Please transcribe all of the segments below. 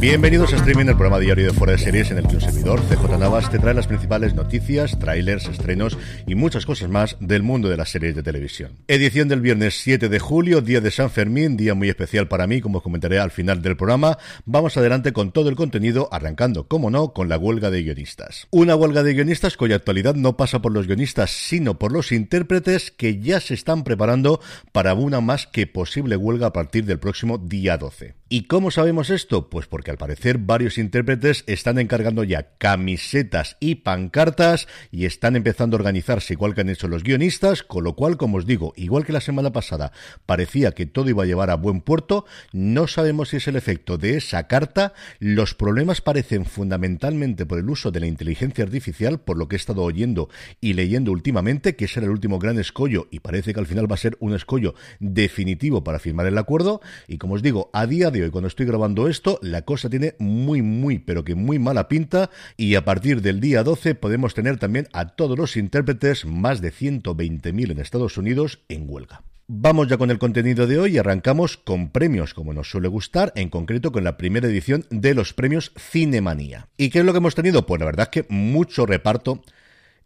Bienvenidos a Streaming, el programa diario de Fuera de Series en el que un servidor, CJ Navas, te trae las principales noticias, trailers, estrenos y muchas cosas más del mundo de las series de televisión. Edición del viernes 7 de julio, día de San Fermín, día muy especial para mí, como os comentaré al final del programa. Vamos adelante con todo el contenido, arrancando, como no, con la huelga de guionistas. Una huelga de guionistas cuya actualidad no pasa por los guionistas, sino por los intérpretes que ya se están preparando para una más que posible huelga a partir del próximo día 12. ¿Y cómo sabemos esto? Pues porque al parecer varios intérpretes están encargando ya camisetas y pancartas y están empezando a organizarse igual que han hecho los guionistas, con lo cual, como os digo, igual que la semana pasada parecía que todo iba a llevar a buen puerto, no sabemos si es el efecto de esa carta, los problemas parecen fundamentalmente por el uso de la inteligencia artificial, por lo que he estado oyendo y leyendo últimamente, que ese era el último gran escollo y parece que al final va a ser un escollo definitivo para firmar el acuerdo. Y como os digo, a día de y cuando estoy grabando esto, la cosa tiene muy, muy, pero que muy mala pinta y a partir del día 12 podemos tener también a todos los intérpretes, más de 120.000 en Estados Unidos, en huelga. Vamos ya con el contenido de hoy y arrancamos con premios, como nos suele gustar, en concreto con la primera edición de los premios Cinemanía. ¿Y qué es lo que hemos tenido? Pues la verdad es que mucho reparto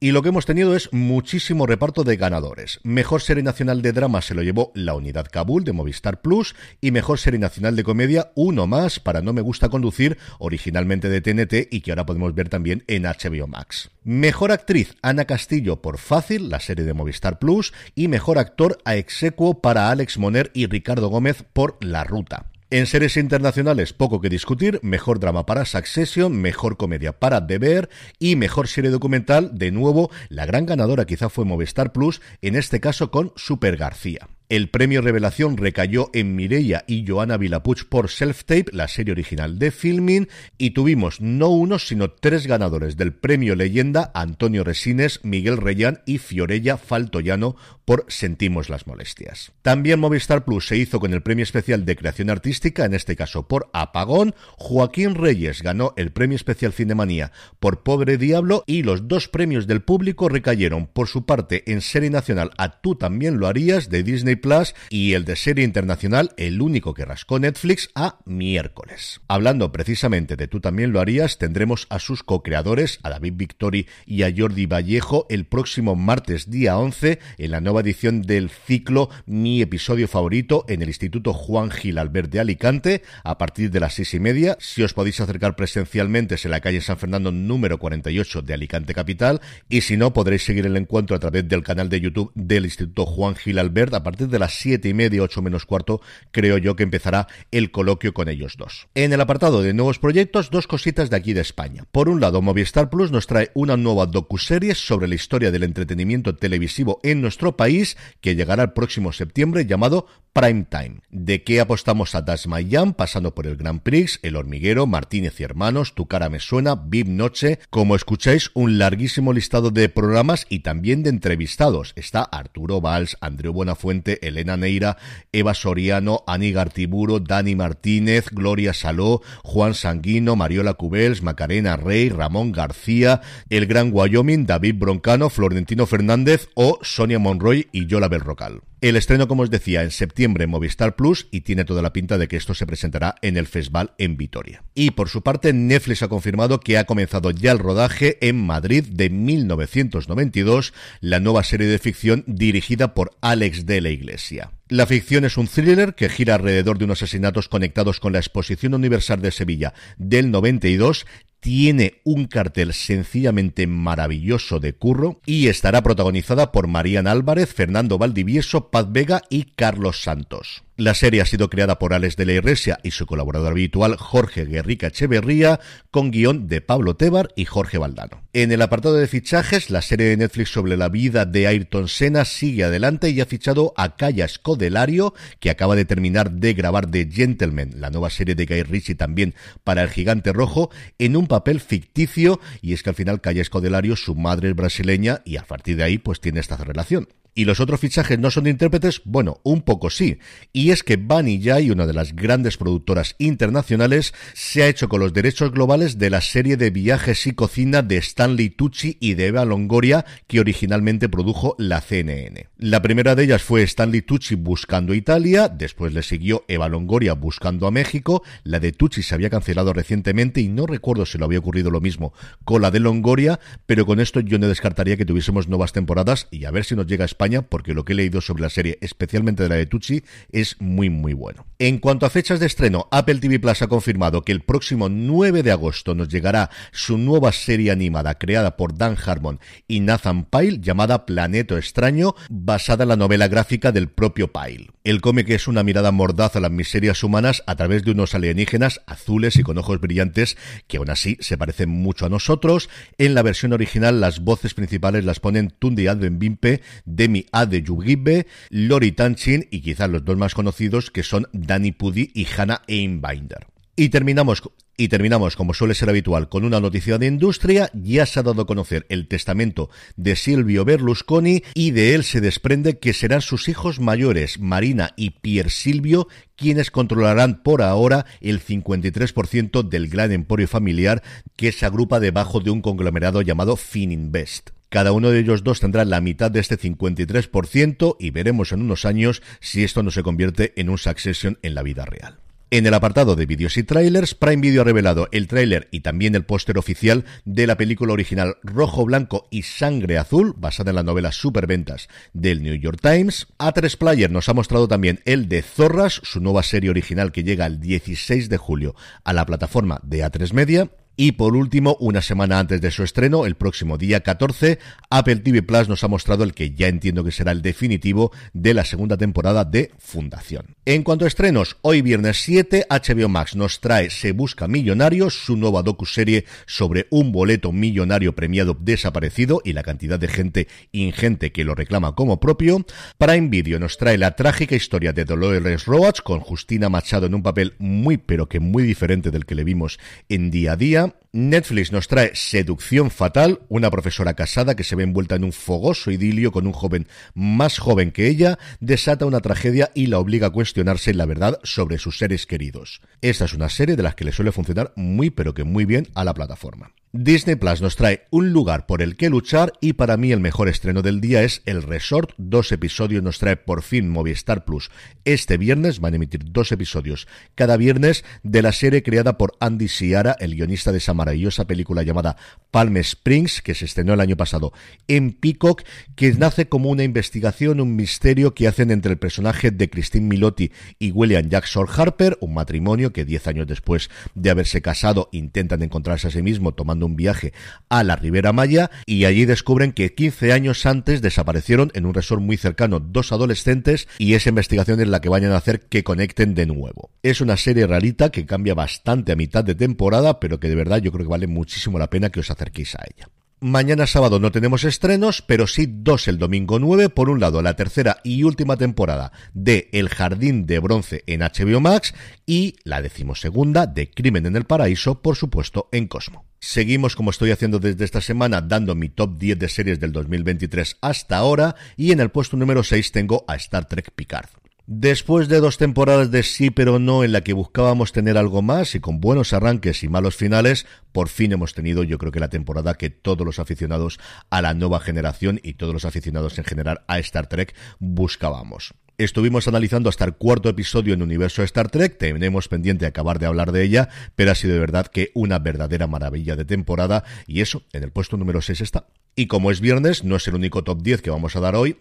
y lo que hemos tenido es muchísimo reparto de ganadores. Mejor serie nacional de drama se lo llevó La Unidad Kabul de Movistar Plus y mejor serie nacional de comedia uno más para No me gusta conducir, originalmente de TNT y que ahora podemos ver también en HBO Max. Mejor actriz Ana Castillo por Fácil, la serie de Movistar Plus y mejor actor a execuo para Alex Moner y Ricardo Gómez por La Ruta. En series internacionales, poco que discutir, mejor drama para Succession, mejor comedia para The Bear y mejor serie documental, de nuevo, la gran ganadora quizá fue Movistar Plus, en este caso con Super García. El premio Revelación recayó en Mireia y Joana Vilapuch por Self Tape, la serie original de Filming, y tuvimos no uno, sino tres ganadores del premio Leyenda, Antonio Resines, Miguel Reyán y Fiorella Faltoyano por Sentimos las Molestias. También Movistar Plus se hizo con el premio especial de creación artística, en este caso por Apagón. Joaquín Reyes ganó el premio especial Cinemanía por Pobre Diablo y los dos premios del público recayeron por su parte en serie nacional a Tú también lo harías de Disney Plus y el de serie internacional, el único que rascó Netflix, a miércoles. Hablando precisamente de Tú también lo harías, tendremos a sus co-creadores, a David Victori y a Jordi Vallejo, el próximo martes día 11 en la nueva edición del ciclo Mi episodio favorito en el Instituto Juan Gil Albert de Alicante a partir de las seis y media. Si os podéis acercar presencialmente es en la calle San Fernando número 48 de Alicante Capital y si no podréis seguir el encuentro a través del canal de YouTube del Instituto Juan Gil Albert a partir de las siete y media, ocho menos cuarto, creo yo que empezará el coloquio con ellos dos. En el apartado de nuevos proyectos, dos cositas de aquí de España. Por un lado, Movistar Plus nos trae una nueva docuserie sobre la historia del entretenimiento televisivo en nuestro país, que llegará el próximo septiembre, llamado Prime Time. ¿De qué apostamos a Das Mayan, pasando por el Grand Prix, El Hormiguero, Martínez y Hermanos, Tu cara me suena, VIP Noche? Como escucháis, un larguísimo listado de programas y también de entrevistados. Está Arturo Valls, Andreu Buenafuente, Elena Neira, Eva Soriano, Ani Gartiburo, Dani Martínez, Gloria Saló, Juan Sanguino, Mariola Cubels, Macarena Rey, Ramón García, el Gran Wyoming, David Broncano, Florentino Fernández o Sonia Monroy y Yola Belrocal. El estreno, como os decía, en septiembre en Movistar Plus y tiene toda la pinta de que esto se presentará en el festival en Vitoria. Y por su parte, Netflix ha confirmado que ha comenzado ya el rodaje en Madrid de 1992, la nueva serie de ficción dirigida por Alex de la Iglesia. La ficción es un thriller que gira alrededor de unos asesinatos conectados con la Exposición Universal de Sevilla del 92 tiene un cartel sencillamente maravilloso de curro y estará protagonizada por Marían Álvarez, Fernando Valdivieso, Paz Vega y Carlos Santos. La serie ha sido creada por Alex de la Iglesia y su colaborador habitual Jorge Guerrica Echeverría, con guion de Pablo Tebar y Jorge Valdano. En el apartado de fichajes, la serie de Netflix sobre la vida de Ayrton Senna sigue adelante y ha fichado a Calla Scodelario, que acaba de terminar de grabar The Gentleman, la nueva serie de Guy Ritchie también para El Gigante Rojo, en un papel ficticio, y es que al final Calla Scodelario, su madre es brasileña, y a partir de ahí pues tiene esta relación. ¿Y los otros fichajes no son de intérpretes? Bueno, un poco sí. Y es que Bunny Jai, una de las grandes productoras internacionales, se ha hecho con los derechos globales de la serie de viajes y cocina de Stanley Tucci y de Eva Longoria que originalmente produjo la CNN. La primera de ellas fue Stanley Tucci buscando Italia, después le siguió Eva Longoria buscando a México, la de Tucci se había cancelado recientemente y no recuerdo si lo había ocurrido lo mismo con la de Longoria, pero con esto yo no descartaría que tuviésemos nuevas temporadas y a ver si nos llega a España porque lo que he leído sobre la serie, especialmente de la de Tucci, es muy muy bueno. En cuanto a fechas de estreno, Apple TV Plus ha confirmado que el próximo 9 de agosto nos llegará su nueva serie animada creada por Dan Harmon y Nathan Pyle llamada Planeta Extraño, basada en la novela gráfica del propio Pyle. El cómic es una mirada mordaz a las miserias humanas a través de unos alienígenas azules y con ojos brillantes que aún así se parecen mucho a nosotros. En la versión original las voces principales las ponen Tundi Advenbimpe, Demi Adeyugibe, Lori Tanchin y quizás los dos más conocidos que son Danny Pudi y Hannah Einbinder. Y terminamos y terminamos, como suele ser habitual, con una noticia de industria. Ya se ha dado a conocer el testamento de Silvio Berlusconi y de él se desprende que serán sus hijos mayores, Marina y Pier Silvio, quienes controlarán por ahora el 53% del gran emporio familiar que se agrupa debajo de un conglomerado llamado Fininvest. Cada uno de ellos dos tendrá la mitad de este 53% y veremos en unos años si esto no se convierte en un succession en la vida real. En el apartado de vídeos y trailers, Prime Video ha revelado el tráiler y también el póster oficial de la película original Rojo, Blanco y Sangre Azul, basada en la novela Superventas del New York Times. A3 Player nos ha mostrado también el de Zorras, su nueva serie original que llega el 16 de julio a la plataforma de A3 Media. Y por último, una semana antes de su estreno, el próximo día 14, Apple TV Plus nos ha mostrado el que ya entiendo que será el definitivo de la segunda temporada de Fundación. En cuanto a estrenos, hoy viernes 7, HBO Max nos trae Se Busca Millonarios, su nueva docuserie sobre un boleto millonario premiado desaparecido y la cantidad de gente ingente que lo reclama como propio. Prime Video nos trae la trágica historia de Dolores Roach con Justina Machado en un papel muy pero que muy diferente del que le vimos en día a día. Netflix nos trae Seducción Fatal, una profesora casada que se ve envuelta en un fogoso idilio con un joven más joven que ella, desata una tragedia y la obliga a cuestionarse la verdad sobre sus seres queridos. Esta es una serie de las que le suele funcionar muy pero que muy bien a la plataforma. Disney Plus nos trae un lugar por el que luchar y para mí el mejor estreno del día es El Resort. Dos episodios nos trae por fin Movistar Plus. Este viernes van a emitir dos episodios cada viernes de la serie creada por Andy Siara, el guionista de esa maravillosa película llamada Palm Springs, que se estrenó el año pasado en Peacock, que nace como una investigación, un misterio que hacen entre el personaje de Christine Milotti y William Jackson Harper, un matrimonio que diez años después de haberse casado intentan encontrarse a sí mismo tomando un viaje a la Ribera Maya y allí descubren que 15 años antes desaparecieron en un resort muy cercano dos adolescentes y esa investigación es la que vayan a hacer que conecten de nuevo. Es una serie rarita que cambia bastante a mitad de temporada, pero que de verdad yo creo que vale muchísimo la pena que os acerquéis a ella. Mañana sábado no tenemos estrenos, pero sí dos el domingo 9. Por un lado, la tercera y última temporada de El Jardín de Bronce en HBO Max y la decimosegunda de Crimen en el Paraíso, por supuesto, en Cosmo. Seguimos como estoy haciendo desde esta semana, dando mi top 10 de series del 2023 hasta ahora y en el puesto número 6 tengo a Star Trek Picard. Después de dos temporadas de sí pero no en la que buscábamos tener algo más y con buenos arranques y malos finales, por fin hemos tenido yo creo que la temporada que todos los aficionados a la nueva generación y todos los aficionados en general a Star Trek buscábamos. Estuvimos analizando hasta el cuarto episodio en Universo Star Trek, tenemos pendiente acabar de hablar de ella, pero ha sido de verdad que una verdadera maravilla de temporada y eso en el puesto número 6 está. Y como es viernes, no es el único top 10 que vamos a dar hoy,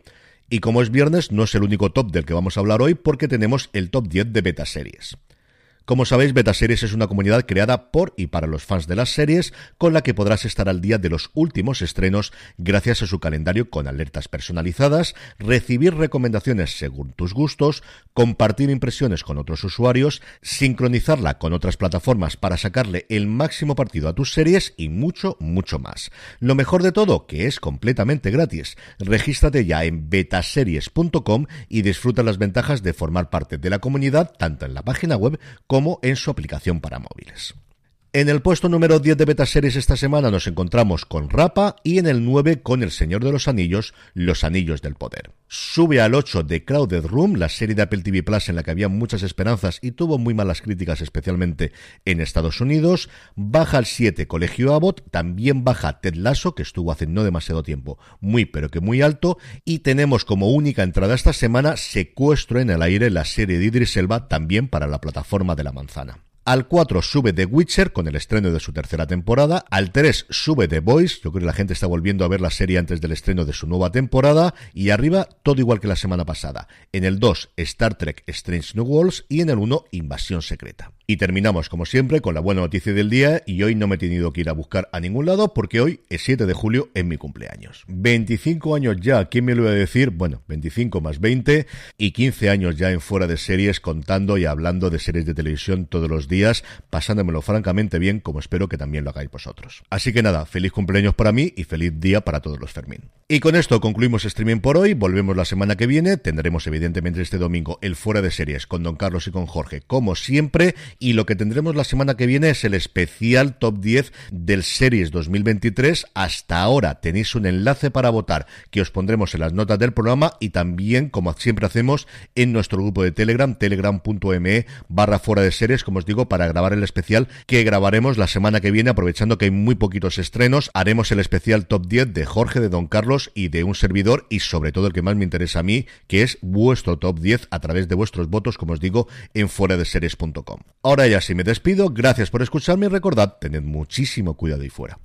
y como es viernes, no es el único top del que vamos a hablar hoy porque tenemos el top 10 de beta series. Como sabéis, Betaseries es una comunidad creada por y para los fans de las series, con la que podrás estar al día de los últimos estrenos gracias a su calendario con alertas personalizadas, recibir recomendaciones según tus gustos, compartir impresiones con otros usuarios, sincronizarla con otras plataformas para sacarle el máximo partido a tus series y mucho, mucho más. Lo mejor de todo, que es completamente gratis. Regístrate ya en betaseries.com y disfruta las ventajas de formar parte de la comunidad tanto en la página web como como en su aplicación para móviles. En el puesto número 10 de Beta Series esta semana nos encontramos con Rapa y en el 9 con El Señor de los Anillos, Los Anillos del Poder. Sube al 8 de Crowded Room, la serie de Apple TV Plus en la que había muchas esperanzas y tuvo muy malas críticas, especialmente en Estados Unidos. Baja al 7 Colegio Abbott, también baja Ted Lasso, que estuvo hace no demasiado tiempo, muy pero que muy alto. Y tenemos como única entrada esta semana Secuestro en el aire, la serie de Idris Elba, también para la plataforma de la manzana. Al 4 sube The Witcher con el estreno de su tercera temporada. Al 3 sube The Voice. Yo creo que la gente está volviendo a ver la serie antes del estreno de su nueva temporada. Y arriba, todo igual que la semana pasada. En el 2, Star Trek Strange New Worlds. Y en el 1, Invasión Secreta. Y terminamos, como siempre, con la buena noticia del día y hoy no me he tenido que ir a buscar a ningún lado porque hoy es 7 de julio en mi cumpleaños. 25 años ya, ¿quién me lo iba a decir? Bueno, 25 más 20 y 15 años ya en fuera de series contando y hablando de series de televisión todos los días, pasándomelo francamente bien como espero que también lo hagáis vosotros. Así que nada, feliz cumpleaños para mí y feliz día para todos los Fermín. Y con esto concluimos streaming por hoy, volvemos la semana que viene, tendremos evidentemente este domingo el fuera de series con Don Carlos y con Jorge como siempre y lo que tendremos la semana que viene es el especial top 10 del Series 2023. Hasta ahora tenéis un enlace para votar que os pondremos en las notas del programa y también, como siempre hacemos, en nuestro grupo de Telegram, telegram.me barra fuera de series, como os digo, para grabar el especial que grabaremos la semana que viene, aprovechando que hay muy poquitos estrenos. Haremos el especial top 10 de Jorge, de Don Carlos y de un servidor y sobre todo el que más me interesa a mí, que es vuestro top 10 a través de vuestros votos, como os digo, en fuera de series.com. Ahora ya sí me despido, gracias por escucharme y recordad, tened muchísimo cuidado ahí fuera.